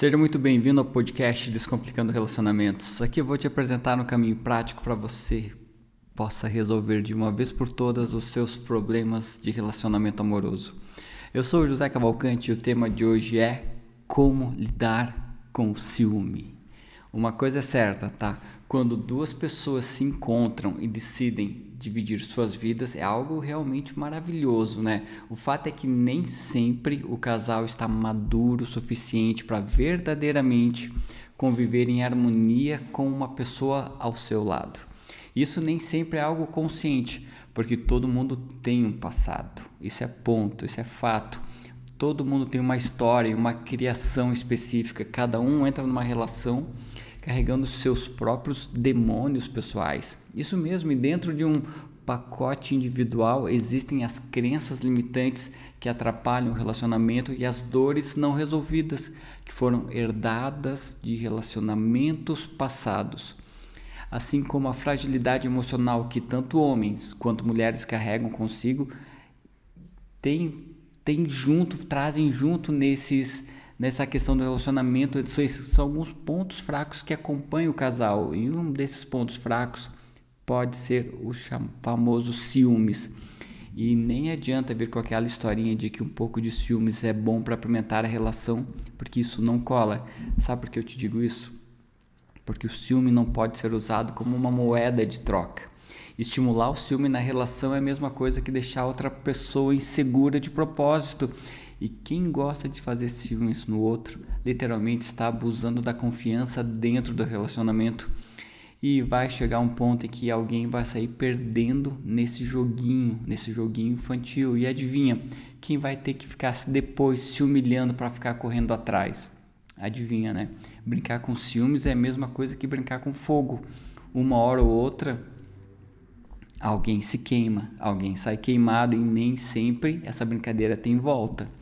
Seja muito bem-vindo ao podcast Descomplicando Relacionamentos. Aqui eu vou te apresentar um caminho prático para você possa resolver de uma vez por todas os seus problemas de relacionamento amoroso. Eu sou José Cavalcante e o tema de hoje é como lidar com o ciúme. Uma coisa é certa, tá? Quando duas pessoas se encontram e decidem dividir suas vidas é algo realmente maravilhoso, né? O fato é que nem sempre o casal está maduro o suficiente para verdadeiramente conviver em harmonia com uma pessoa ao seu lado. Isso nem sempre é algo consciente, porque todo mundo tem um passado. Isso é ponto, isso é fato. Todo mundo tem uma história, uma criação específica. Cada um entra numa relação carregando seus próprios demônios pessoais. Isso mesmo, e dentro de um pacote individual existem as crenças limitantes que atrapalham o relacionamento e as dores não resolvidas que foram herdadas de relacionamentos passados. Assim como a fragilidade emocional que tanto homens quanto mulheres carregam consigo, tem, tem junto, trazem junto nesses nessa questão do relacionamento, são alguns pontos fracos que acompanham o casal. E um desses pontos fracos pode ser o famoso ciúmes. E nem adianta vir com aquela historinha de que um pouco de ciúmes é bom para apimentar a relação, porque isso não cola. Sabe por que eu te digo isso? Porque o ciúme não pode ser usado como uma moeda de troca. Estimular o ciúme na relação é a mesma coisa que deixar outra pessoa insegura de propósito e quem gosta de fazer ciúmes no outro, literalmente está abusando da confiança dentro do relacionamento. E vai chegar um ponto em que alguém vai sair perdendo nesse joguinho, nesse joguinho infantil. E adivinha, quem vai ter que ficar depois se humilhando para ficar correndo atrás? Adivinha, né? Brincar com ciúmes é a mesma coisa que brincar com fogo. Uma hora ou outra, alguém se queima, alguém sai queimado e nem sempre essa brincadeira tem volta.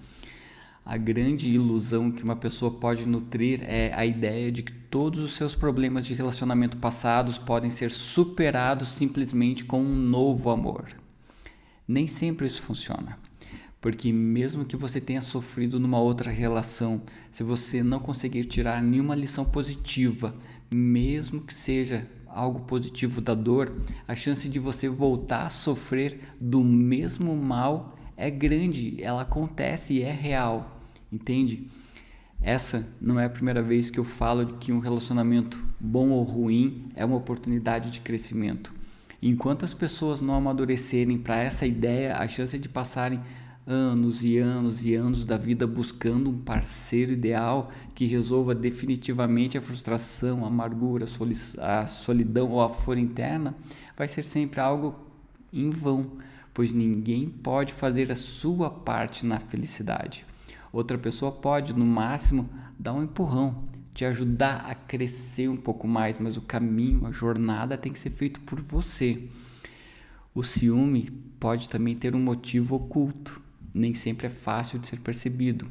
A grande ilusão que uma pessoa pode nutrir é a ideia de que todos os seus problemas de relacionamento passados podem ser superados simplesmente com um novo amor. Nem sempre isso funciona. Porque mesmo que você tenha sofrido numa outra relação, se você não conseguir tirar nenhuma lição positiva, mesmo que seja algo positivo da dor, a chance de você voltar a sofrer do mesmo mal é grande, ela acontece e é real. Entende? Essa não é a primeira vez que eu falo que um relacionamento bom ou ruim é uma oportunidade de crescimento. Enquanto as pessoas não amadurecerem para essa ideia, a chance de passarem anos e anos e anos da vida buscando um parceiro ideal que resolva definitivamente a frustração, a amargura, a solidão ou a fora interna vai ser sempre algo em vão, pois ninguém pode fazer a sua parte na felicidade. Outra pessoa pode, no máximo, dar um empurrão, te ajudar a crescer um pouco mais, mas o caminho, a jornada tem que ser feito por você. O ciúme pode também ter um motivo oculto, nem sempre é fácil de ser percebido,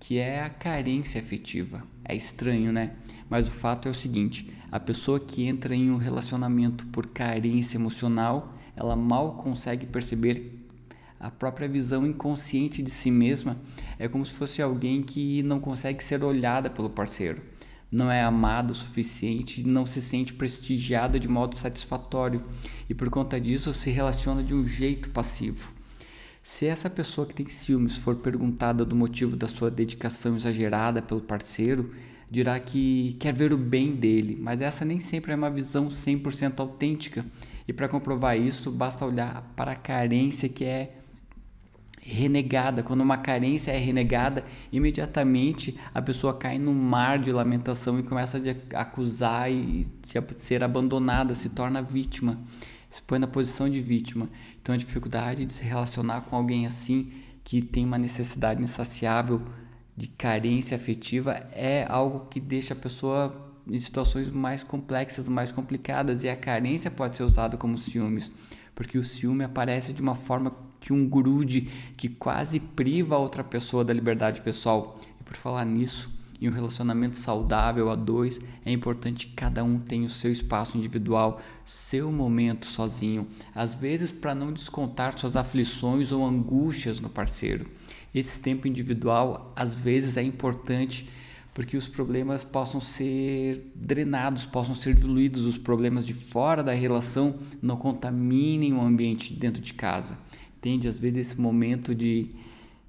que é a carência afetiva. É estranho, né? Mas o fato é o seguinte: a pessoa que entra em um relacionamento por carência emocional, ela mal consegue perceber a própria visão inconsciente de si mesma é como se fosse alguém que não consegue ser olhada pelo parceiro, não é amado o suficiente, não se sente prestigiada de modo satisfatório e por conta disso se relaciona de um jeito passivo. Se essa pessoa que tem ciúmes for perguntada do motivo da sua dedicação exagerada pelo parceiro, dirá que quer ver o bem dele, mas essa nem sempre é uma visão 100% autêntica. E para comprovar isso, basta olhar para a carência que é renegada, quando uma carência é renegada, imediatamente a pessoa cai num mar de lamentação e começa a acusar e ser abandonada, se torna vítima, se põe na posição de vítima. Então a dificuldade de se relacionar com alguém assim que tem uma necessidade insaciável de carência afetiva é algo que deixa a pessoa em situações mais complexas, mais complicadas e a carência pode ser usada como ciúmes, porque o ciúme aparece de uma forma que um grude que quase priva a outra pessoa da liberdade pessoal. E por falar nisso, em um relacionamento saudável a dois, é importante que cada um tenha o seu espaço individual, seu momento sozinho, às vezes para não descontar suas aflições ou angústias no parceiro. Esse tempo individual às vezes é importante porque os problemas possam ser drenados, possam ser diluídos, os problemas de fora da relação não contaminem o ambiente dentro de casa. Entende? Às vezes esse momento de,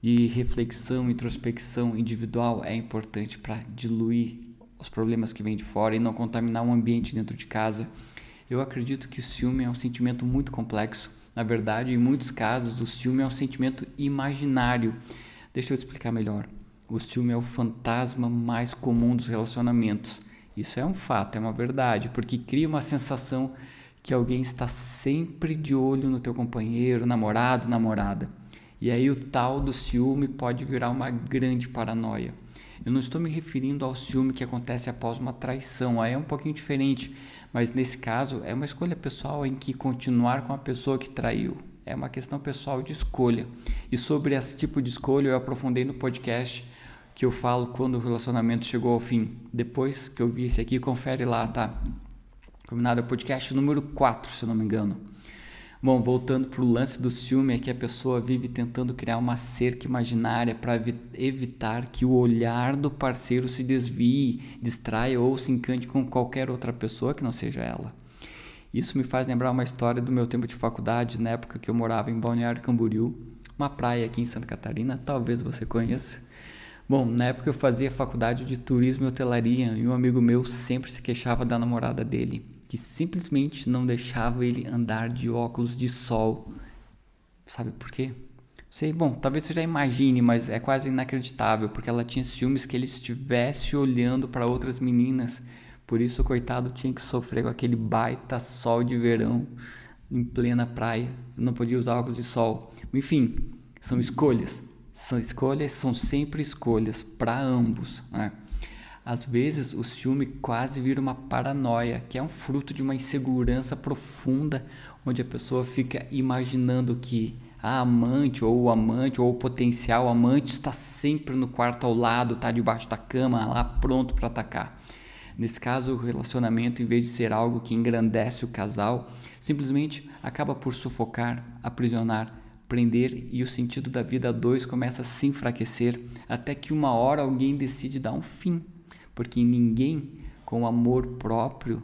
de reflexão, introspecção individual é importante para diluir os problemas que vêm de fora e não contaminar o ambiente dentro de casa. Eu acredito que o ciúme é um sentimento muito complexo. Na verdade, em muitos casos, o ciúme é um sentimento imaginário. Deixa eu explicar melhor. O ciúme é o fantasma mais comum dos relacionamentos. Isso é um fato, é uma verdade, porque cria uma sensação que alguém está sempre de olho no teu companheiro, namorado, namorada. E aí o tal do ciúme pode virar uma grande paranoia. Eu não estou me referindo ao ciúme que acontece após uma traição, aí é um pouquinho diferente, mas nesse caso é uma escolha pessoal em que continuar com a pessoa que traiu. É uma questão pessoal de escolha. E sobre esse tipo de escolha eu aprofundei no podcast que eu falo quando o relacionamento chegou ao fim. Depois que eu vi esse aqui, confere lá, tá? Combinado? É o podcast número 4, se eu não me engano. Bom, voltando para o lance do ciúme, é que a pessoa vive tentando criar uma cerca imaginária para evitar que o olhar do parceiro se desvie, distraia ou se encante com qualquer outra pessoa que não seja ela. Isso me faz lembrar uma história do meu tempo de faculdade, na época que eu morava em Balneário Camboriú, uma praia aqui em Santa Catarina, talvez você conheça. Bom, na época eu fazia faculdade de turismo e hotelaria e um amigo meu sempre se queixava da namorada dele, que simplesmente não deixava ele andar de óculos de sol. Sabe por quê? Sei, bom, talvez você já imagine, mas é quase inacreditável, porque ela tinha ciúmes que ele estivesse olhando para outras meninas. Por isso o coitado tinha que sofrer com aquele baita sol de verão em plena praia. Não podia usar óculos de sol. Enfim, são escolhas. São escolhas, são sempre escolhas para ambos. Né? Às vezes o ciúme quase vira uma paranoia, que é um fruto de uma insegurança profunda, onde a pessoa fica imaginando que a amante ou o amante ou o potencial amante está sempre no quarto ao lado, está debaixo da cama, lá pronto para atacar. Nesse caso, o relacionamento, em vez de ser algo que engrandece o casal, simplesmente acaba por sufocar, aprisionar prender e o sentido da vida a dois começa a se enfraquecer até que uma hora alguém decide dar um fim, porque ninguém com amor próprio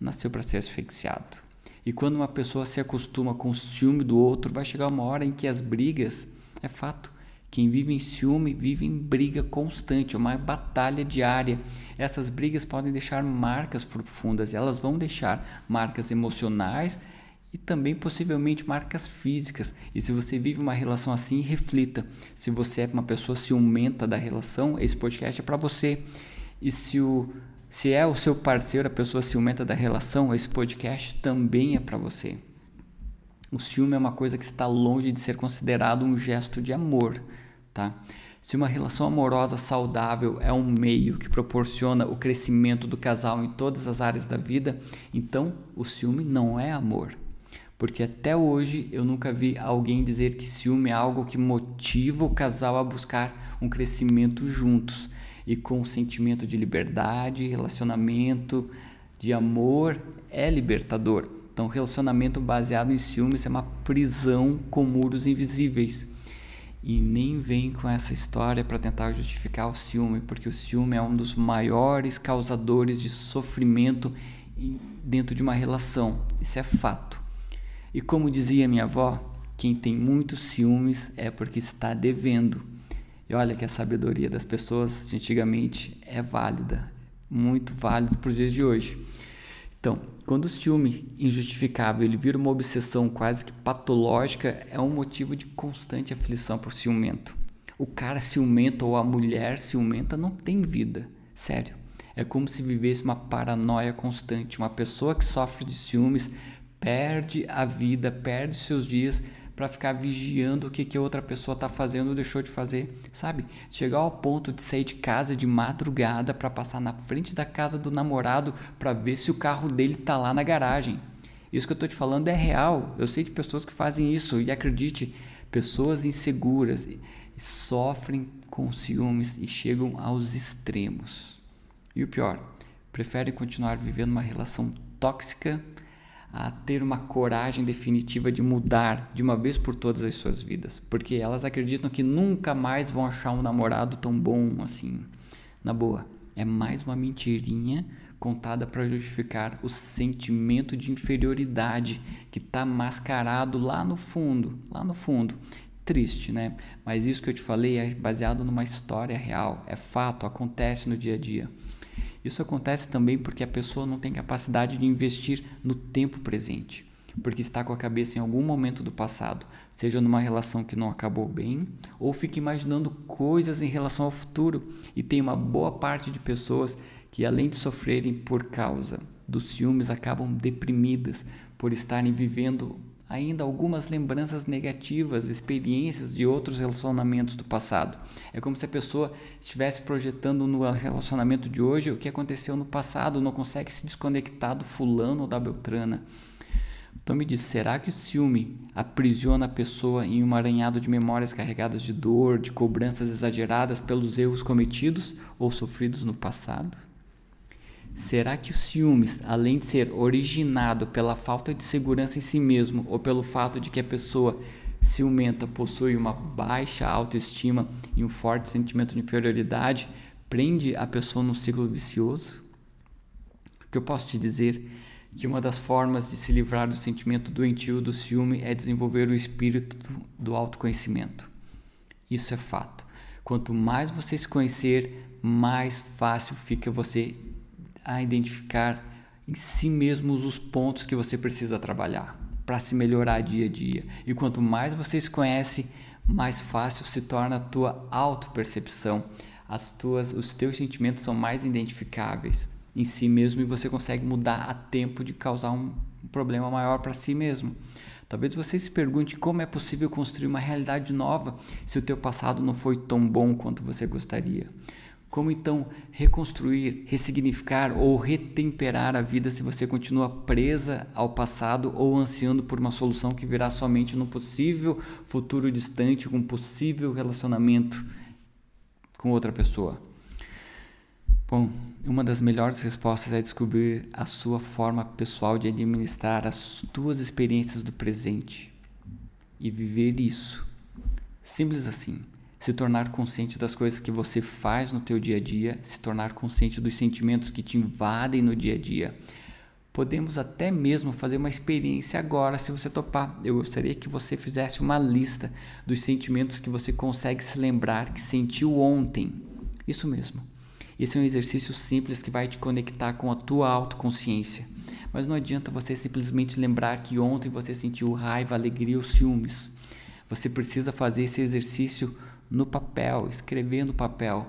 nasceu para ser asfixiado. E quando uma pessoa se acostuma com o ciúme do outro, vai chegar uma hora em que as brigas, é fato, quem vive em ciúme vive em briga constante, uma batalha diária. Essas brigas podem deixar marcas profundas, elas vão deixar marcas emocionais e também possivelmente marcas físicas. E se você vive uma relação assim, reflita. Se você é uma pessoa ciumenta da relação, esse podcast é para você. E se, o, se é o seu parceiro a pessoa ciumenta da relação, esse podcast também é para você. O ciúme é uma coisa que está longe de ser considerado um gesto de amor, tá? Se uma relação amorosa saudável é um meio que proporciona o crescimento do casal em todas as áreas da vida, então o ciúme não é amor porque até hoje eu nunca vi alguém dizer que ciúme é algo que motiva o casal a buscar um crescimento juntos e com um sentimento de liberdade, relacionamento, de amor é libertador. Então, relacionamento baseado em ciúmes é uma prisão com muros invisíveis. E nem vem com essa história para tentar justificar o ciúme, porque o ciúme é um dos maiores causadores de sofrimento dentro de uma relação. Isso é fato. E como dizia minha avó, quem tem muitos ciúmes é porque está devendo. E olha que a sabedoria das pessoas de antigamente é válida, muito válida para os dias de hoje. Então, quando o ciúme injustificável ele vira uma obsessão quase que patológica, é um motivo de constante aflição por ciumento. O cara ciumento ou a mulher ciumenta não tem vida, sério. É como se vivesse uma paranoia constante. Uma pessoa que sofre de ciúmes perde a vida, perde seus dias para ficar vigiando o que, que a outra pessoa está fazendo ou deixou de fazer, sabe? Chegar ao ponto de sair de casa de madrugada para passar na frente da casa do namorado para ver se o carro dele está lá na garagem. Isso que eu estou te falando é real. Eu sei de pessoas que fazem isso e acredite, pessoas inseguras sofrem com ciúmes e chegam aos extremos. E o pior, preferem continuar vivendo uma relação tóxica a ter uma coragem definitiva de mudar de uma vez por todas as suas vidas, porque elas acreditam que nunca mais vão achar um namorado tão bom assim. Na boa, é mais uma mentirinha contada para justificar o sentimento de inferioridade que está mascarado lá no fundo, lá no fundo. Triste, né? Mas isso que eu te falei é baseado numa história real, é fato, acontece no dia a dia. Isso acontece também porque a pessoa não tem capacidade de investir no tempo presente, porque está com a cabeça em algum momento do passado, seja numa relação que não acabou bem, ou fica imaginando coisas em relação ao futuro. E tem uma boa parte de pessoas que, além de sofrerem por causa dos ciúmes, acabam deprimidas por estarem vivendo ainda algumas lembranças negativas, experiências de outros relacionamentos do passado. É como se a pessoa estivesse projetando no relacionamento de hoje o que aconteceu no passado, não consegue se desconectar do fulano ou da beltrana. Então me diz, será que o ciúme aprisiona a pessoa em um aranhado de memórias carregadas de dor, de cobranças exageradas pelos erros cometidos ou sofridos no passado? Será que o ciúmes, além de ser originado pela falta de segurança em si mesmo ou pelo fato de que a pessoa ciumenta possui uma baixa autoestima e um forte sentimento de inferioridade, prende a pessoa num ciclo vicioso? O que eu posso te dizer que uma das formas de se livrar do sentimento doentio do ciúme é desenvolver o espírito do autoconhecimento. Isso é fato. Quanto mais você se conhecer, mais fácil fica você a identificar em si mesmos os pontos que você precisa trabalhar para se melhorar dia a dia. E quanto mais você se conhece, mais fácil se torna a tua autopercepção. As tuas, os teus sentimentos são mais identificáveis em si mesmo e você consegue mudar a tempo de causar um problema maior para si mesmo. Talvez você se pergunte como é possível construir uma realidade nova se o teu passado não foi tão bom quanto você gostaria. Como então reconstruir, ressignificar ou retemperar a vida se você continua presa ao passado ou ansiando por uma solução que virá somente no possível futuro distante, com possível relacionamento com outra pessoa? Bom, uma das melhores respostas é descobrir a sua forma pessoal de administrar as tuas experiências do presente e viver isso. Simples assim se tornar consciente das coisas que você faz no teu dia a dia, se tornar consciente dos sentimentos que te invadem no dia a dia. Podemos até mesmo fazer uma experiência agora, se você topar. Eu gostaria que você fizesse uma lista dos sentimentos que você consegue se lembrar que sentiu ontem. Isso mesmo. Esse é um exercício simples que vai te conectar com a tua autoconsciência. Mas não adianta você simplesmente lembrar que ontem você sentiu raiva, alegria ou ciúmes. Você precisa fazer esse exercício no papel, escrever no papel.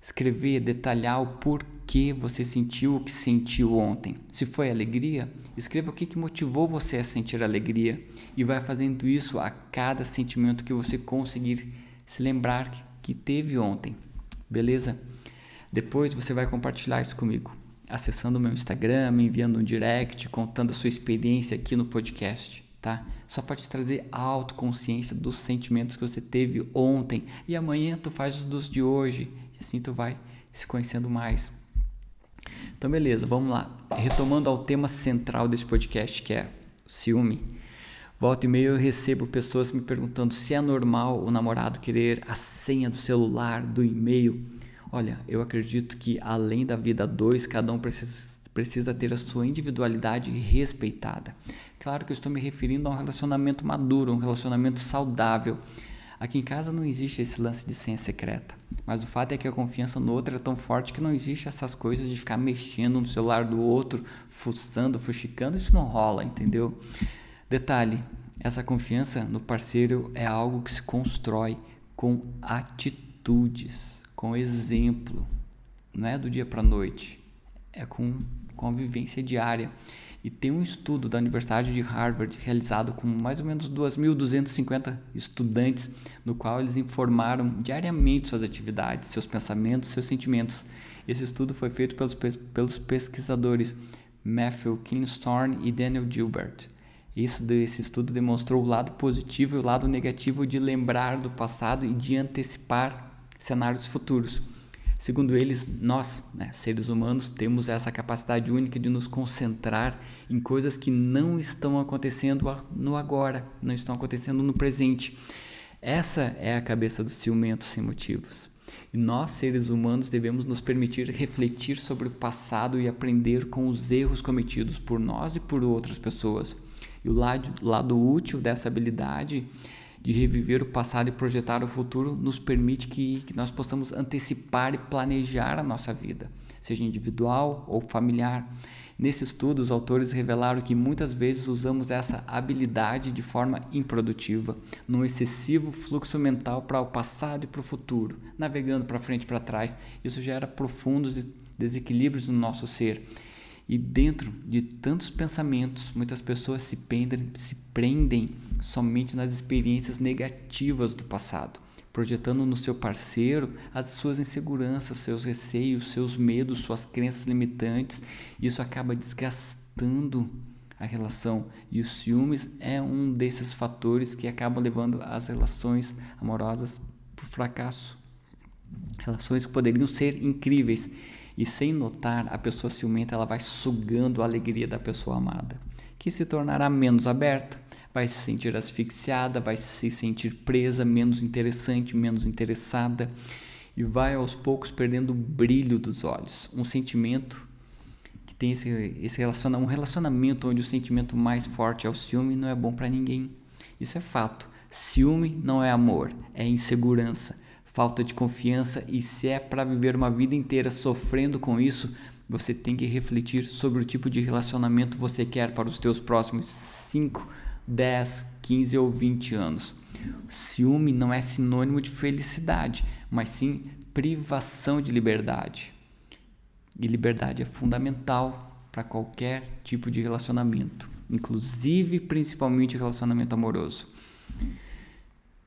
Escrever, detalhar o porquê você sentiu o que sentiu ontem. Se foi alegria, escreva o que, que motivou você a sentir alegria e vai fazendo isso a cada sentimento que você conseguir se lembrar que, que teve ontem. Beleza? Depois você vai compartilhar isso comigo, acessando o meu Instagram, enviando um direct, contando a sua experiência aqui no podcast tá? Só pode te trazer autoconsciência dos sentimentos que você teve ontem e amanhã tu faz os dos de hoje e assim tu vai se conhecendo mais. Então beleza, vamos lá. Retomando ao tema central desse podcast que é ciúme. Volta e meia eu recebo pessoas me perguntando se é normal o namorado querer a senha do celular, do e-mail. Olha, eu acredito que além da vida dois, cada um precisa, precisa ter a sua individualidade respeitada. Claro que eu estou me referindo a um relacionamento maduro, um relacionamento saudável. Aqui em casa não existe esse lance de senha secreta, mas o fato é que a confiança no outro é tão forte que não existe essas coisas de ficar mexendo no celular do outro, fuçando, fuxicando, isso não rola, entendeu? Detalhe, essa confiança no parceiro é algo que se constrói com atitudes, com exemplo, não é do dia para noite, é com convivência diária. E tem um estudo da Universidade de Harvard realizado com mais ou menos 2.250 estudantes, no qual eles informaram diariamente suas atividades, seus pensamentos, seus sentimentos. Esse estudo foi feito pelos, pelos pesquisadores Matthew Kinstorn e Daniel Gilbert. Isso desse estudo demonstrou o lado positivo e o lado negativo de lembrar do passado e de antecipar cenários futuros. Segundo eles, nós, né, seres humanos, temos essa capacidade única de nos concentrar em coisas que não estão acontecendo no agora, não estão acontecendo no presente. Essa é a cabeça do ciumento sem motivos. E nós, seres humanos, devemos nos permitir refletir sobre o passado e aprender com os erros cometidos por nós e por outras pessoas. E o lado, lado útil dessa habilidade de reviver o passado e projetar o futuro nos permite que, que nós possamos antecipar e planejar a nossa vida, seja individual ou familiar. Nesse estudo, os autores revelaram que muitas vezes usamos essa habilidade de forma improdutiva, num excessivo fluxo mental para o passado e para o futuro, navegando para frente e para trás. Isso gera profundos desequilíbrios no nosso ser. E dentro de tantos pensamentos, muitas pessoas se prendem, se prendem somente nas experiências negativas do passado projetando no seu parceiro as suas inseguranças, seus receios, seus medos, suas crenças limitantes. Isso acaba desgastando a relação e os ciúmes é um desses fatores que acabam levando as relações amorosas para o fracasso. Relações que poderiam ser incríveis e sem notar a pessoa ciumenta ela vai sugando a alegria da pessoa amada, que se tornará menos aberta, vai se sentir asfixiada, vai se sentir presa, menos interessante, menos interessada e vai aos poucos perdendo o brilho dos olhos. Um sentimento que tem esse, esse relaciona, um relacionamento onde o sentimento mais forte é o ciúme não é bom para ninguém. Isso é fato. Ciúme não é amor, é insegurança, falta de confiança e se é para viver uma vida inteira sofrendo com isso, você tem que refletir sobre o tipo de relacionamento você quer para os teus próximos 5 10, 15 ou 20 anos. Ciúme não é sinônimo de felicidade, mas sim privação de liberdade. E liberdade é fundamental para qualquer tipo de relacionamento, inclusive principalmente relacionamento amoroso.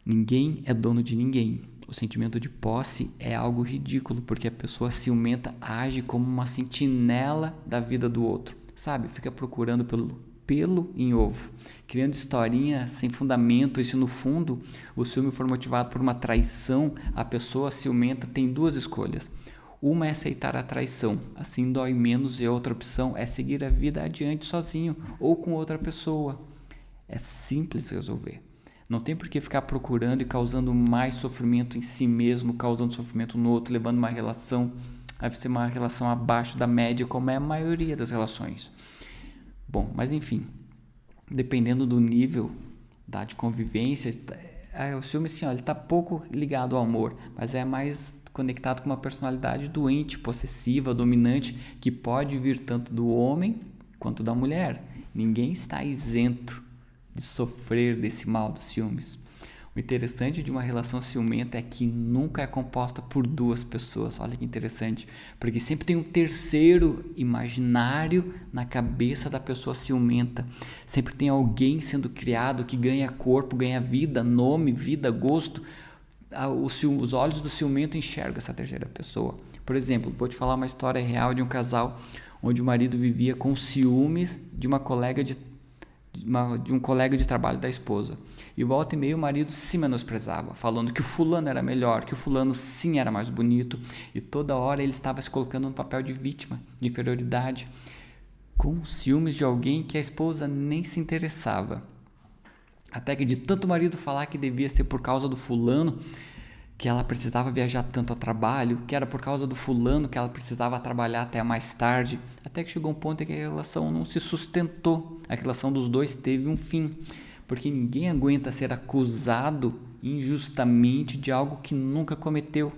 Ninguém é dono de ninguém. O sentimento de posse é algo ridículo, porque a pessoa ciumenta age como uma sentinela da vida do outro, sabe? Fica procurando pelo pelo em ovo, criando historinha sem fundamento. Isso no fundo, o ciúme for motivado por uma traição, a pessoa ciumenta tem duas escolhas. Uma é aceitar a traição, assim dói menos, e a outra opção é seguir a vida adiante sozinho ou com outra pessoa. É simples resolver. Não tem por que ficar procurando e causando mais sofrimento em si mesmo, causando sofrimento no outro, levando uma relação a ser uma relação abaixo da média, como é a maioria das relações. Bom, mas enfim, dependendo do nível da de convivência, é, o ciúme sim, ó, ele está pouco ligado ao amor, mas é mais conectado com uma personalidade doente, possessiva, dominante, que pode vir tanto do homem quanto da mulher. Ninguém está isento de sofrer desse mal dos ciúmes. O interessante de uma relação ciumenta é que nunca é composta por duas pessoas. Olha que interessante, porque sempre tem um terceiro imaginário na cabeça da pessoa ciumenta. Sempre tem alguém sendo criado que ganha corpo, ganha vida, nome, vida, gosto. Ah, os olhos do ciumento enxergam essa terceira pessoa. Por exemplo, vou te falar uma história real de um casal onde o marido vivia com ciúmes de uma colega de uma, de um colega de trabalho da esposa. E volta e meia o marido se menosprezava, falando que o fulano era melhor, que o fulano sim era mais bonito, e toda hora ele estava se colocando no papel de vítima, de inferioridade, com ciúmes de alguém que a esposa nem se interessava. Até que de tanto o marido falar que devia ser por causa do fulano, que ela precisava viajar tanto a trabalho, que era por causa do fulano que ela precisava trabalhar até mais tarde, até que chegou um ponto em que a relação não se sustentou, a relação dos dois teve um fim, porque ninguém aguenta ser acusado injustamente de algo que nunca cometeu.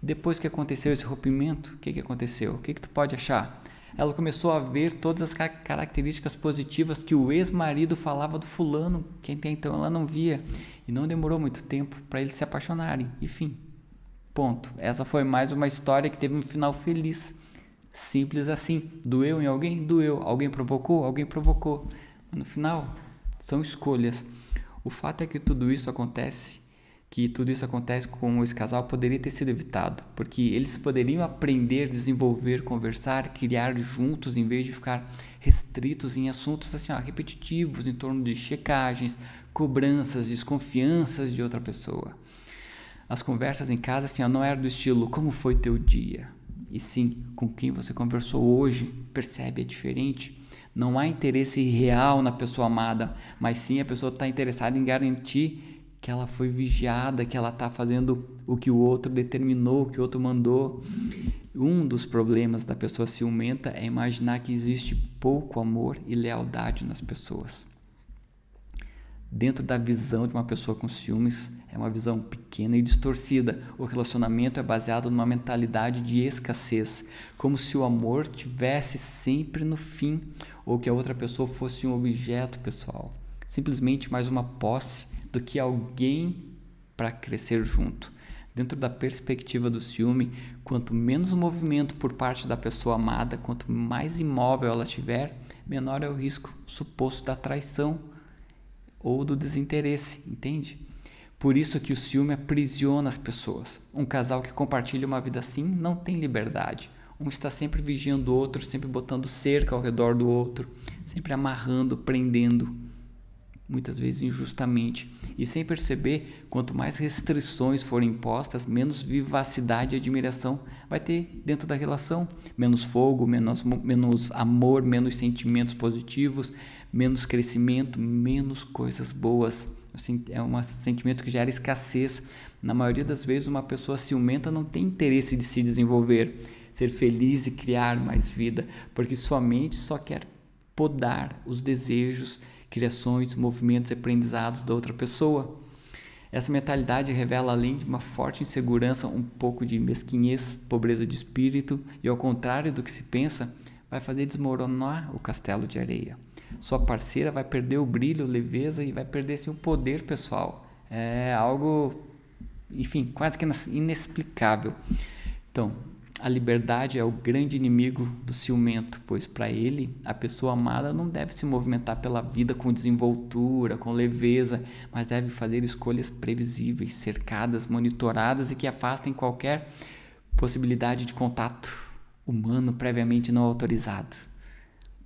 Depois que aconteceu esse rompimento, o que, que aconteceu? O que, que tu pode achar? Ela começou a ver todas as características positivas que o ex-marido falava do fulano, que até então ela não via. E não demorou muito tempo para eles se apaixonarem. Enfim, ponto. Essa foi mais uma história que teve um final feliz. Simples assim. Doeu em alguém? Doeu. Alguém provocou? Alguém provocou. Mas no final, são escolhas. O fato é que tudo isso acontece, que tudo isso acontece com esse casal poderia ter sido evitado, porque eles poderiam aprender, desenvolver, conversar, criar juntos em vez de ficar restritos em assuntos assim, ó, repetitivos em torno de checagens, cobranças, desconfianças de outra pessoa. As conversas em casa assim, ó, não eram do estilo como foi teu dia, e sim com quem você conversou hoje, percebe é diferente. Não há interesse real na pessoa amada, mas sim a pessoa está interessada em garantir que ela foi vigiada, que ela está fazendo o que o outro determinou, o que o outro mandou. Um dos problemas da pessoa ciumenta é imaginar que existe pouco amor e lealdade nas pessoas. Dentro da visão de uma pessoa com ciúmes, é uma visão pequena e distorcida. O relacionamento é baseado numa mentalidade de escassez, como se o amor tivesse sempre no fim, ou que a outra pessoa fosse um objeto pessoal, simplesmente mais uma posse do que alguém para crescer junto. Dentro da perspectiva do ciúme, quanto menos movimento por parte da pessoa amada, quanto mais imóvel ela estiver, menor é o risco suposto da traição ou do desinteresse, entende? Por isso que o ciúme aprisiona as pessoas. Um casal que compartilha uma vida assim não tem liberdade. Um está sempre vigiando o outro, sempre botando cerca ao redor do outro, sempre amarrando, prendendo muitas vezes injustamente. E sem perceber, quanto mais restrições forem impostas, menos vivacidade e admiração vai ter dentro da relação. Menos fogo, menos, menos amor, menos sentimentos positivos, menos crescimento, menos coisas boas. É um sentimento que gera escassez. Na maioria das vezes, uma pessoa ciumenta não tem interesse de se desenvolver, ser feliz e criar mais vida, porque sua mente só quer podar os desejos criações, movimentos e aprendizados da outra pessoa. Essa mentalidade revela, além de uma forte insegurança, um pouco de mesquinhez, pobreza de espírito e, ao contrário do que se pensa, vai fazer desmoronar o castelo de areia. Sua parceira vai perder o brilho, leveza e vai perder o poder pessoal. É algo, enfim, quase que inexplicável. Então, a liberdade é o grande inimigo do ciumento, pois para ele a pessoa amada não deve se movimentar pela vida com desenvoltura, com leveza, mas deve fazer escolhas previsíveis, cercadas, monitoradas e que afastem qualquer possibilidade de contato humano previamente não autorizado.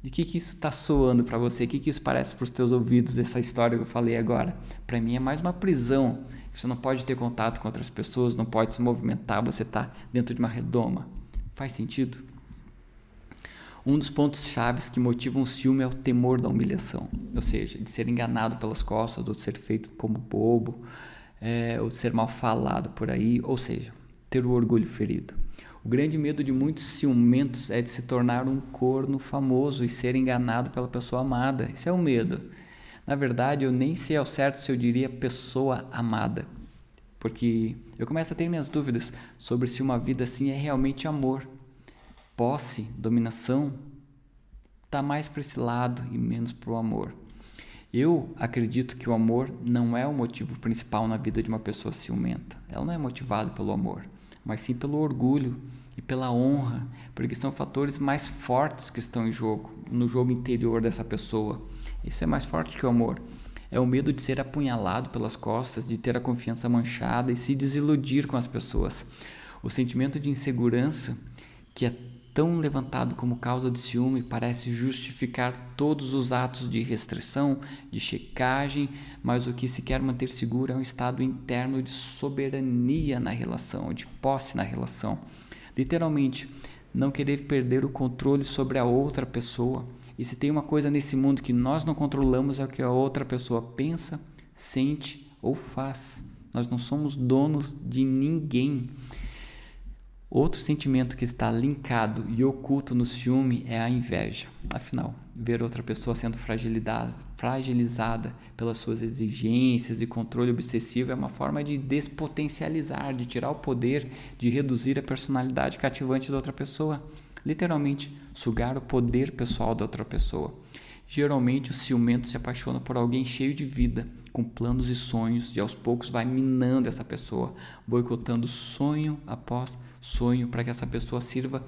E o que, que isso está soando para você? O que, que isso parece para os teus ouvidos, essa história que eu falei agora? Para mim é mais uma prisão você não pode ter contato com outras pessoas, não pode se movimentar, você está dentro de uma redoma. Faz sentido? Um dos pontos chaves que motivam o ciúme é o temor da humilhação, ou seja, de ser enganado pelas costas, ou de ser feito como bobo, é, ou de ser mal falado por aí, ou seja, ter o orgulho ferido. O grande medo de muitos ciumentos é de se tornar um corno famoso e ser enganado pela pessoa amada. Esse é o medo. Na verdade, eu nem sei ao certo se eu diria pessoa amada, porque eu começo a ter minhas dúvidas sobre se uma vida assim é realmente amor. Posse, dominação, está mais para esse lado e menos para o amor. Eu acredito que o amor não é o motivo principal na vida de uma pessoa ciumenta. Ela não é motivada pelo amor, mas sim pelo orgulho e pela honra, porque são fatores mais fortes que estão em jogo, no jogo interior dessa pessoa. Isso é mais forte que o amor. É o medo de ser apunhalado pelas costas, de ter a confiança manchada e se desiludir com as pessoas. O sentimento de insegurança, que é tão levantado como causa de ciúme, parece justificar todos os atos de restrição, de checagem, mas o que se quer manter seguro é um estado interno de soberania na relação, de posse na relação. Literalmente, não querer perder o controle sobre a outra pessoa e se tem uma coisa nesse mundo que nós não controlamos é o que a outra pessoa pensa, sente ou faz. Nós não somos donos de ninguém. Outro sentimento que está linkado e oculto no ciúme é a inveja. Afinal, ver outra pessoa sendo fragilizada pelas suas exigências e controle obsessivo é uma forma de despotencializar, de tirar o poder, de reduzir a personalidade cativante da outra pessoa literalmente sugar o poder pessoal da outra pessoa. Geralmente o ciumento se apaixona por alguém cheio de vida, com planos e sonhos, e aos poucos vai minando essa pessoa, boicotando sonho após sonho para que essa pessoa sirva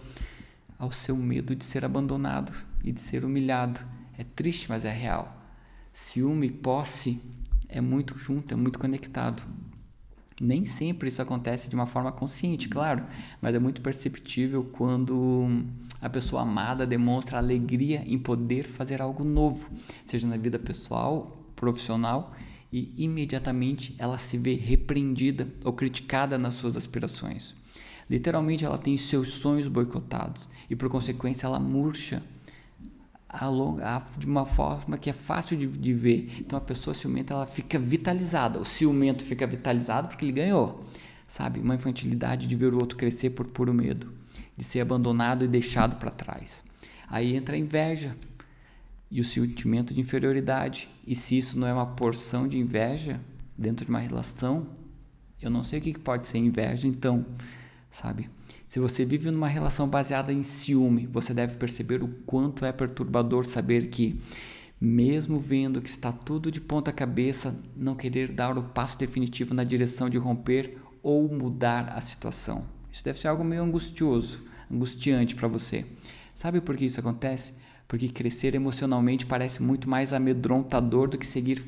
ao seu medo de ser abandonado e de ser humilhado. É triste, mas é real. Ciúme e posse é muito junto, é muito conectado. Nem sempre isso acontece de uma forma consciente, claro, mas é muito perceptível quando a pessoa amada demonstra alegria em poder fazer algo novo, seja na vida pessoal, profissional, e imediatamente ela se vê repreendida ou criticada nas suas aspirações. Literalmente, ela tem seus sonhos boicotados e, por consequência, ela murcha de uma forma que é fácil de, de, ver. Então a pessoa ciumenta ela fica vitalizada. O ciumento fica vitalizado porque ele ganhou, sabe? Uma infantilidade de ver o outro crescer por puro medo, de ser abandonado e deixado para trás. Aí entra a inveja e o sentimento de inferioridade. E se isso não é uma porção de inveja dentro de uma relação, eu não sei o que pode ser inveja, então, sabe? Se você vive numa relação baseada em ciúme, você deve perceber o quanto é perturbador saber que, mesmo vendo que está tudo de ponta cabeça, não querer dar o passo definitivo na direção de romper ou mudar a situação. Isso deve ser algo meio angustioso, angustiante para você. Sabe por que isso acontece? Porque crescer emocionalmente parece muito mais amedrontador do que seguir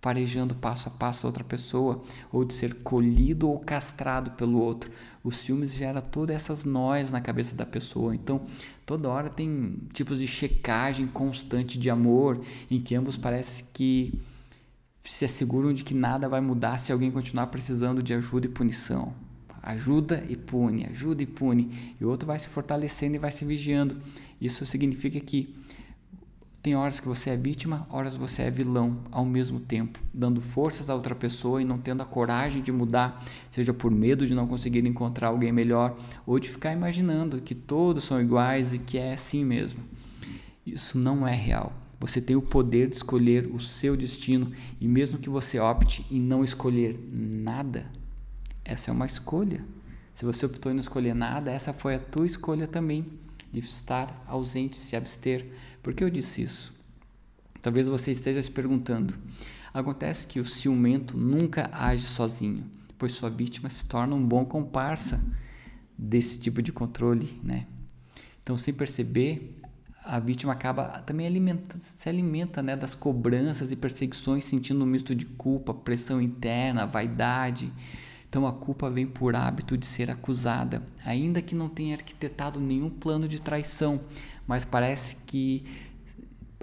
farejando passo a passo a outra pessoa, ou de ser colhido ou castrado pelo outro. Os ciúmes gera todas essas nós na cabeça da pessoa. Então, toda hora tem tipos de checagem constante de amor, em que ambos parece que se asseguram de que nada vai mudar se alguém continuar precisando de ajuda e punição. Ajuda e pune, ajuda e pune. E o outro vai se fortalecendo e vai se vigiando. Isso significa que tem horas que você é vítima, horas você é vilão ao mesmo tempo, dando forças a outra pessoa e não tendo a coragem de mudar, seja por medo de não conseguir encontrar alguém melhor ou de ficar imaginando que todos são iguais e que é assim mesmo. Isso não é real. Você tem o poder de escolher o seu destino e mesmo que você opte em não escolher nada, essa é uma escolha. Se você optou em não escolher nada, essa foi a tua escolha também de estar ausente, se abster por que eu disse isso? Talvez você esteja se perguntando. Acontece que o ciumento nunca age sozinho, pois sua vítima se torna um bom comparsa desse tipo de controle, né? Então, sem perceber, a vítima acaba também alimenta, se alimenta né, das cobranças e perseguições, sentindo um misto de culpa, pressão interna, vaidade. Então a culpa vem por hábito de ser acusada, ainda que não tenha arquitetado nenhum plano de traição, mas parece que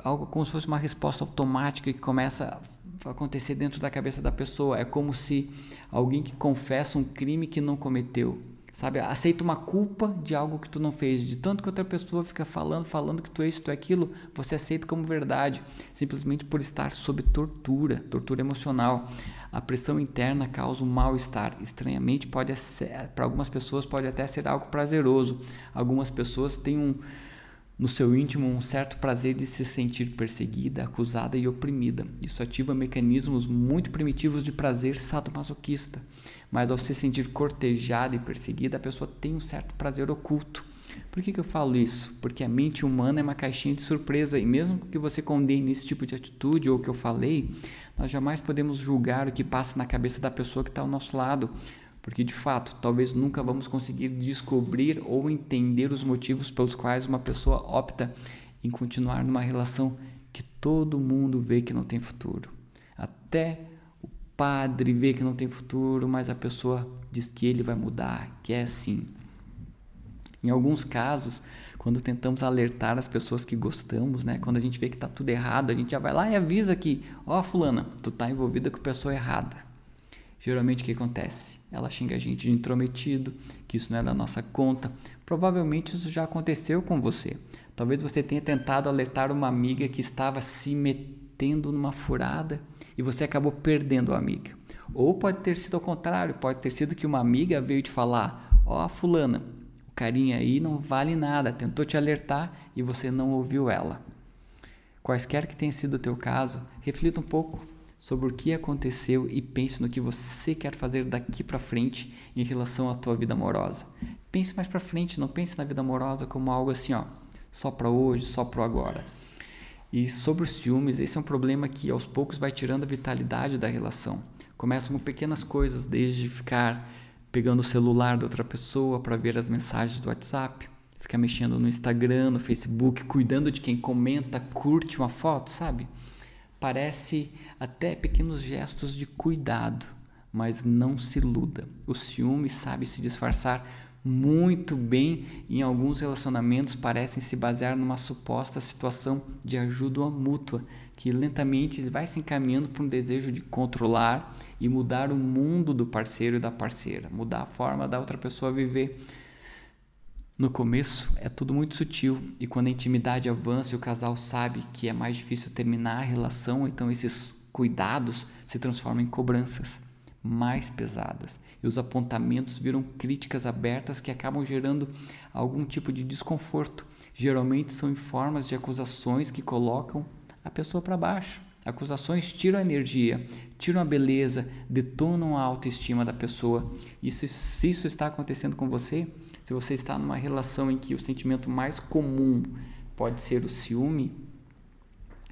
algo como se fosse uma resposta automática que começa a acontecer dentro da cabeça da pessoa. É como se alguém que confessa um crime que não cometeu, sabe, aceita uma culpa de algo que tu não fez, de tanto que outra pessoa fica falando, falando que tu é isso, tu é aquilo, você aceita como verdade, simplesmente por estar sob tortura, tortura emocional. A pressão interna causa um mal-estar. Estranhamente, pode para algumas pessoas pode até ser algo prazeroso. Algumas pessoas têm um no seu íntimo um certo prazer de se sentir perseguida, acusada e oprimida. Isso ativa mecanismos muito primitivos de prazer sadomasoquista. Mas ao se sentir cortejada e perseguida, a pessoa tem um certo prazer oculto. Por que, que eu falo isso? Porque a mente humana é uma caixinha de surpresa e mesmo que você condene esse tipo de atitude ou que eu falei, nós jamais podemos julgar o que passa na cabeça da pessoa que está ao nosso lado, porque de fato, talvez nunca vamos conseguir descobrir ou entender os motivos pelos quais uma pessoa opta em continuar numa relação que todo mundo vê que não tem futuro. Até o padre vê que não tem futuro, mas a pessoa diz que ele vai mudar, que é assim. Em alguns casos, quando tentamos alertar as pessoas que gostamos, né? Quando a gente vê que está tudo errado, a gente já vai lá e avisa que, ó, oh, fulana, tu tá envolvida com a pessoa errada. Geralmente o que acontece? Ela xinga a gente de intrometido, que isso não é da nossa conta. Provavelmente isso já aconteceu com você. Talvez você tenha tentado alertar uma amiga que estava se metendo numa furada e você acabou perdendo a amiga. Ou pode ter sido ao contrário, pode ter sido que uma amiga veio te falar: Ó, oh, Fulana, carinha aí não vale nada, tentou te alertar e você não ouviu ela. Quaisquer que tenha sido o teu caso, reflita um pouco sobre o que aconteceu e pense no que você quer fazer daqui para frente em relação à tua vida amorosa. Pense mais para frente, não pense na vida amorosa como algo assim, ó, só para hoje, só para agora. E sobre os ciúmes, esse é um problema que aos poucos vai tirando a vitalidade da relação. Começam com pequenas coisas, desde ficar pegando o celular da outra pessoa para ver as mensagens do WhatsApp, ficar mexendo no Instagram, no Facebook, cuidando de quem comenta, curte uma foto, sabe? Parece até pequenos gestos de cuidado, mas não se iluda. O ciúme sabe se disfarçar muito bem em alguns relacionamentos parecem se basear numa suposta situação de ajuda mútua, que lentamente vai se encaminhando para um desejo de controlar e mudar o mundo do parceiro e da parceira, mudar a forma da outra pessoa viver. No começo é tudo muito sutil e quando a intimidade avança e o casal sabe que é mais difícil terminar a relação, então esses cuidados se transformam em cobranças mais pesadas e os apontamentos viram críticas abertas que acabam gerando algum tipo de desconforto. Geralmente são em formas de acusações que colocam a pessoa para baixo. Acusações tiram a energia, tiram a beleza, detonam a autoestima da pessoa. Isso, se isso está acontecendo com você, se você está numa relação em que o sentimento mais comum pode ser o ciúme,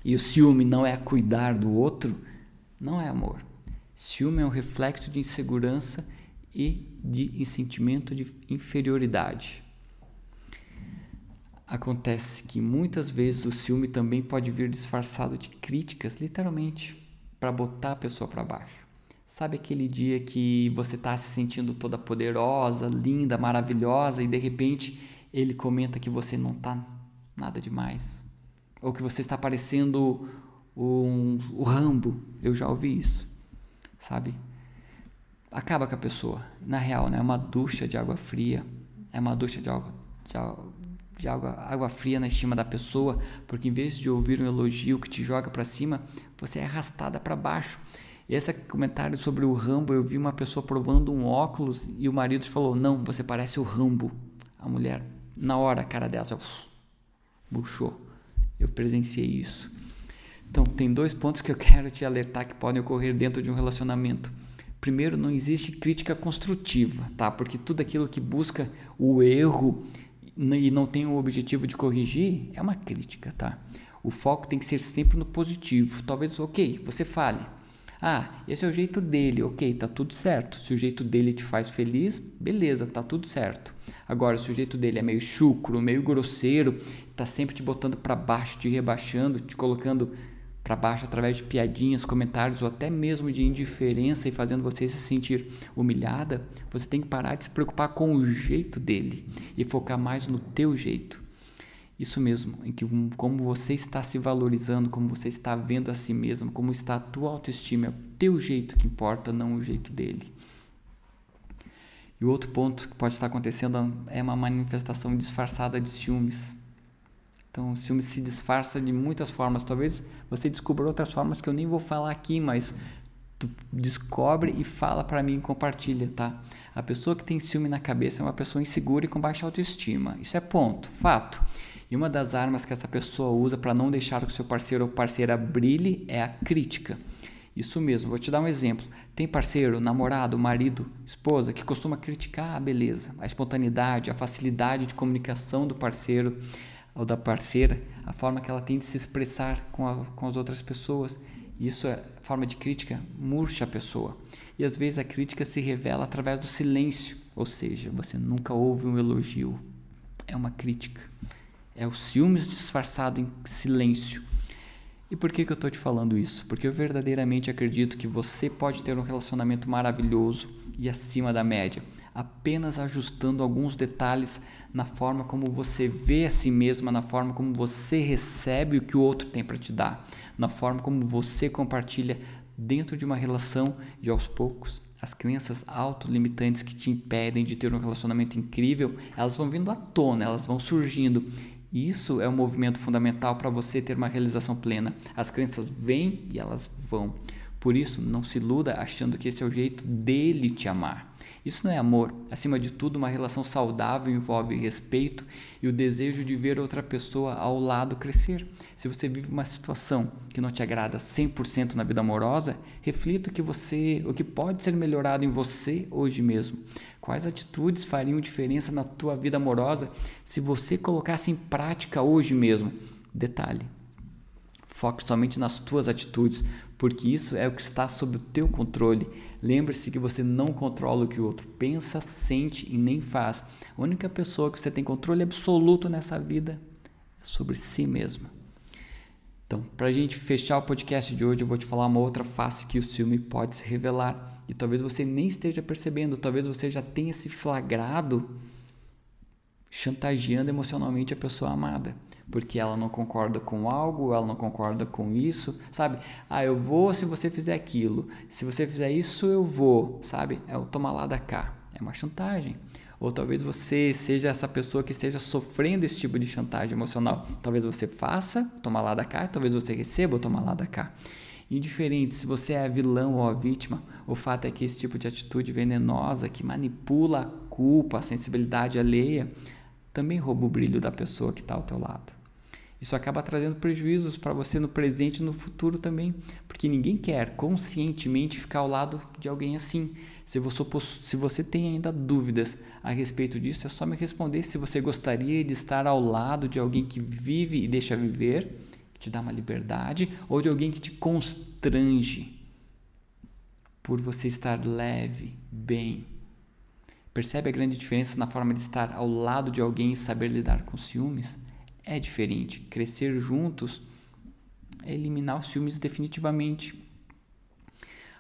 e o ciúme não é cuidar do outro, não é amor. Ciúme é um reflexo de insegurança e de sentimento de inferioridade. Acontece que muitas vezes o ciúme também pode vir disfarçado de críticas, literalmente, para botar a pessoa para baixo. Sabe aquele dia que você está se sentindo toda poderosa, linda, maravilhosa e de repente ele comenta que você não está nada demais? Ou que você está parecendo um, o Rambo? Eu já ouvi isso, sabe? Acaba com a pessoa. Na real, né? é uma ducha de água fria, é uma ducha de água, de água, de água, água fria na estima da pessoa, porque em vez de ouvir um elogio que te joga para cima, você é arrastada para baixo. E esse comentário sobre o Rambo, eu vi uma pessoa provando um óculos e o marido falou: Não, você parece o Rambo. A mulher, na hora, a cara dela, buchou. Eu presenciei isso. Então, tem dois pontos que eu quero te alertar que podem ocorrer dentro de um relacionamento. Primeiro, não existe crítica construtiva, tá? Porque tudo aquilo que busca o erro e não tem o objetivo de corrigir é uma crítica, tá? O foco tem que ser sempre no positivo. Talvez, ok, você fale, ah, esse é o jeito dele, ok, tá tudo certo. Se o jeito dele te faz feliz, beleza, tá tudo certo. Agora, se o jeito dele é meio chucro, meio grosseiro, tá sempre te botando para baixo, te rebaixando, te colocando para baixo através de piadinhas, comentários ou até mesmo de indiferença e fazendo você se sentir humilhada, você tem que parar de se preocupar com o jeito dele e focar mais no teu jeito. Isso mesmo, em que como você está se valorizando, como você está vendo a si mesmo, como está a tua autoestima, é o teu jeito que importa, não o jeito dele. E o outro ponto que pode estar acontecendo é uma manifestação disfarçada de ciúmes. Então, o ciúme se disfarça de muitas formas. Talvez você descubra outras formas que eu nem vou falar aqui, mas tu descobre e fala para mim, compartilha, tá? A pessoa que tem ciúme na cabeça é uma pessoa insegura e com baixa autoestima. Isso é ponto, fato. E uma das armas que essa pessoa usa para não deixar que seu parceiro ou parceira brilhe é a crítica. Isso mesmo, vou te dar um exemplo. Tem parceiro, namorado, marido, esposa que costuma criticar a beleza, a espontaneidade, a facilidade de comunicação do parceiro ou da parceira, a forma que ela tem de se expressar com, a, com as outras pessoas. Isso é forma de crítica, murcha a pessoa. E às vezes a crítica se revela através do silêncio, ou seja, você nunca ouve um elogio. É uma crítica. É o ciúmes disfarçado em silêncio. E por que, que eu estou te falando isso? Porque eu verdadeiramente acredito que você pode ter um relacionamento maravilhoso e acima da média, apenas ajustando alguns detalhes na forma como você vê a si mesma, na forma como você recebe o que o outro tem para te dar, na forma como você compartilha dentro de uma relação e aos poucos as crenças autolimitantes que te impedem de ter um relacionamento incrível, elas vão vindo à tona, elas vão surgindo isso é um movimento fundamental para você ter uma realização plena. As crenças vêm e elas vão. Por isso, não se iluda achando que esse é o jeito dele te amar. Isso não é amor. Acima de tudo, uma relação saudável envolve respeito e o desejo de ver outra pessoa ao lado crescer. Se você vive uma situação que não te agrada 100% na vida amorosa, reflita o que você, o que pode ser melhorado em você hoje mesmo. Quais atitudes fariam diferença na tua vida amorosa se você colocasse em prática hoje mesmo? Detalhe: foque somente nas tuas atitudes, porque isso é o que está sob o teu controle. Lembre-se que você não controla o que o outro pensa, sente e nem faz. A única pessoa que você tem controle absoluto nessa vida é sobre si mesma. Então, para a gente fechar o podcast de hoje, eu vou te falar uma outra face que o ciúme pode se revelar e talvez você nem esteja percebendo, talvez você já tenha se flagrado chantageando emocionalmente a pessoa amada, porque ela não concorda com algo, ela não concorda com isso, sabe? Ah, eu vou se você fizer aquilo, se você fizer isso, eu vou, sabe? É o tomar lá da cá, é uma chantagem. Ou talvez você seja essa pessoa que esteja sofrendo esse tipo de chantagem emocional. Talvez você faça, toma lá da cá, talvez você receba, toma lá da cá. Indiferente se você é vilão ou vítima, o fato é que esse tipo de atitude venenosa que manipula a culpa, a sensibilidade alheia, também rouba o brilho da pessoa que está ao teu lado. Isso acaba trazendo prejuízos para você no presente e no futuro também, porque ninguém quer conscientemente ficar ao lado de alguém assim. Se você, se você tem ainda dúvidas a respeito disso, é só me responder se você gostaria de estar ao lado de alguém que vive e deixa viver, que te dá uma liberdade, ou de alguém que te constrange por você estar leve, bem. Percebe a grande diferença na forma de estar ao lado de alguém e saber lidar com ciúmes? é diferente. Crescer juntos é eliminar os ciúmes definitivamente.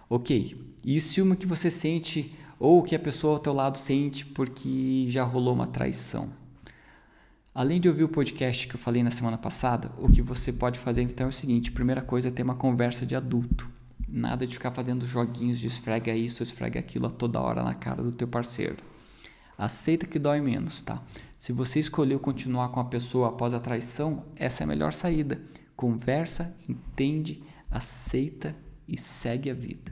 Ok, e o ciúme que você sente ou que a pessoa ao teu lado sente porque já rolou uma traição? Além de ouvir o podcast que eu falei na semana passada, o que você pode fazer então é o seguinte: primeira coisa é ter uma conversa de adulto. Nada de ficar fazendo joguinhos de esfrega isso, esfrega aquilo a toda hora na cara do teu parceiro. Aceita que dói menos, tá? Se você escolheu continuar com a pessoa após a traição, essa é a melhor saída. Conversa, entende, aceita e segue a vida.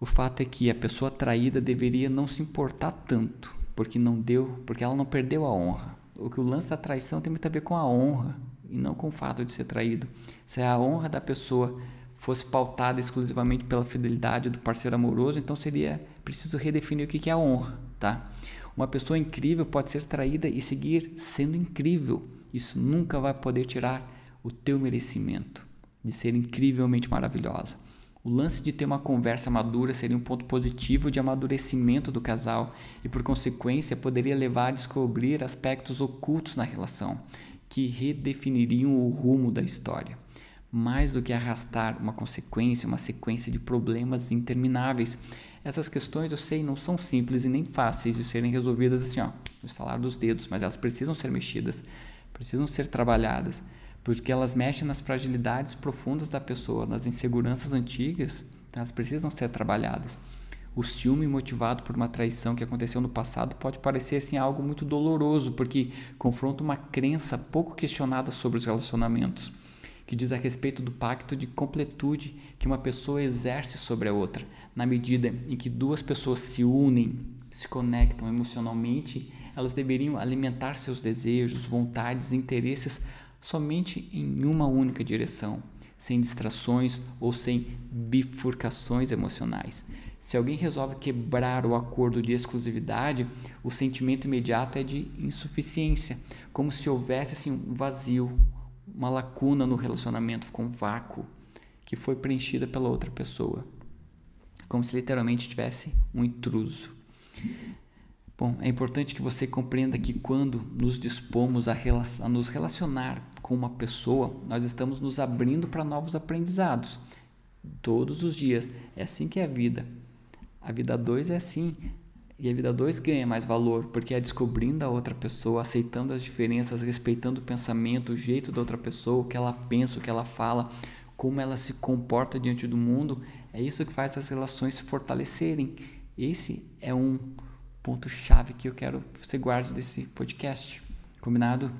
O fato é que a pessoa traída deveria não se importar tanto, porque não deu, porque ela não perdeu a honra. O que o lance da traição tem muito a ver com a honra e não com o fato de ser traído. Se a honra da pessoa fosse pautada exclusivamente pela fidelidade do parceiro amoroso, então seria preciso redefinir o que é a honra, tá? Uma pessoa incrível pode ser traída e seguir sendo incrível. Isso nunca vai poder tirar o teu merecimento de ser incrivelmente maravilhosa. O lance de ter uma conversa madura seria um ponto positivo de amadurecimento do casal e, por consequência, poderia levar a descobrir aspectos ocultos na relação que redefiniriam o rumo da história. Mais do que arrastar uma consequência, uma sequência de problemas intermináveis essas questões, eu sei, não são simples e nem fáceis de serem resolvidas assim, ó, no estalar dos dedos, mas elas precisam ser mexidas, precisam ser trabalhadas, porque elas mexem nas fragilidades profundas da pessoa, nas inseguranças antigas, elas precisam ser trabalhadas. O ciúme motivado por uma traição que aconteceu no passado pode parecer assim algo muito doloroso, porque confronta uma crença pouco questionada sobre os relacionamentos que diz a respeito do pacto de completude que uma pessoa exerce sobre a outra, na medida em que duas pessoas se unem, se conectam emocionalmente, elas deveriam alimentar seus desejos, vontades interesses somente em uma única direção, sem distrações ou sem bifurcações emocionais. Se alguém resolve quebrar o acordo de exclusividade, o sentimento imediato é de insuficiência, como se houvesse assim, um vazio, uma lacuna no relacionamento, ficou um vácuo que foi preenchida pela outra pessoa. Como se literalmente tivesse um intruso. Bom, é importante que você compreenda que quando nos dispomos a, a nos relacionar com uma pessoa, nós estamos nos abrindo para novos aprendizados. Todos os dias. É assim que é a vida. A vida 2 é assim. E a vida 2 ganha mais valor, porque é descobrindo a outra pessoa, aceitando as diferenças, respeitando o pensamento, o jeito da outra pessoa, o que ela pensa, o que ela fala, como ela se comporta diante do mundo. É isso que faz as relações se fortalecerem. Esse é um ponto-chave que eu quero que você guarde desse podcast. Combinado?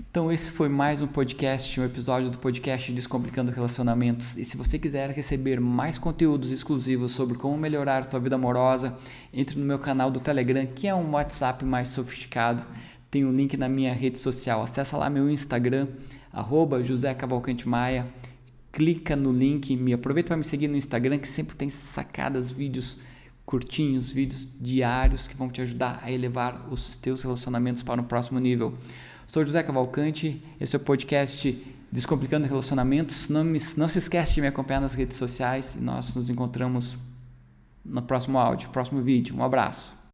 Então, esse foi mais um podcast, um episódio do podcast Descomplicando Relacionamentos. E se você quiser receber mais conteúdos exclusivos sobre como melhorar a tua vida amorosa, entre no meu canal do Telegram, que é um WhatsApp mais sofisticado. Tem um link na minha rede social. Acesse lá meu Instagram, arroba José Cavalcante Maia. Clica no link, me aproveita para me seguir no Instagram, que sempre tem sacadas, vídeos curtinhos, vídeos diários que vão te ajudar a elevar os teus relacionamentos para um próximo nível. Sou José Cavalcante, esse é o podcast Descomplicando Relacionamentos. Não, me, não se esquece de me acompanhar nas redes sociais e nós nos encontramos no próximo áudio, próximo vídeo. Um abraço.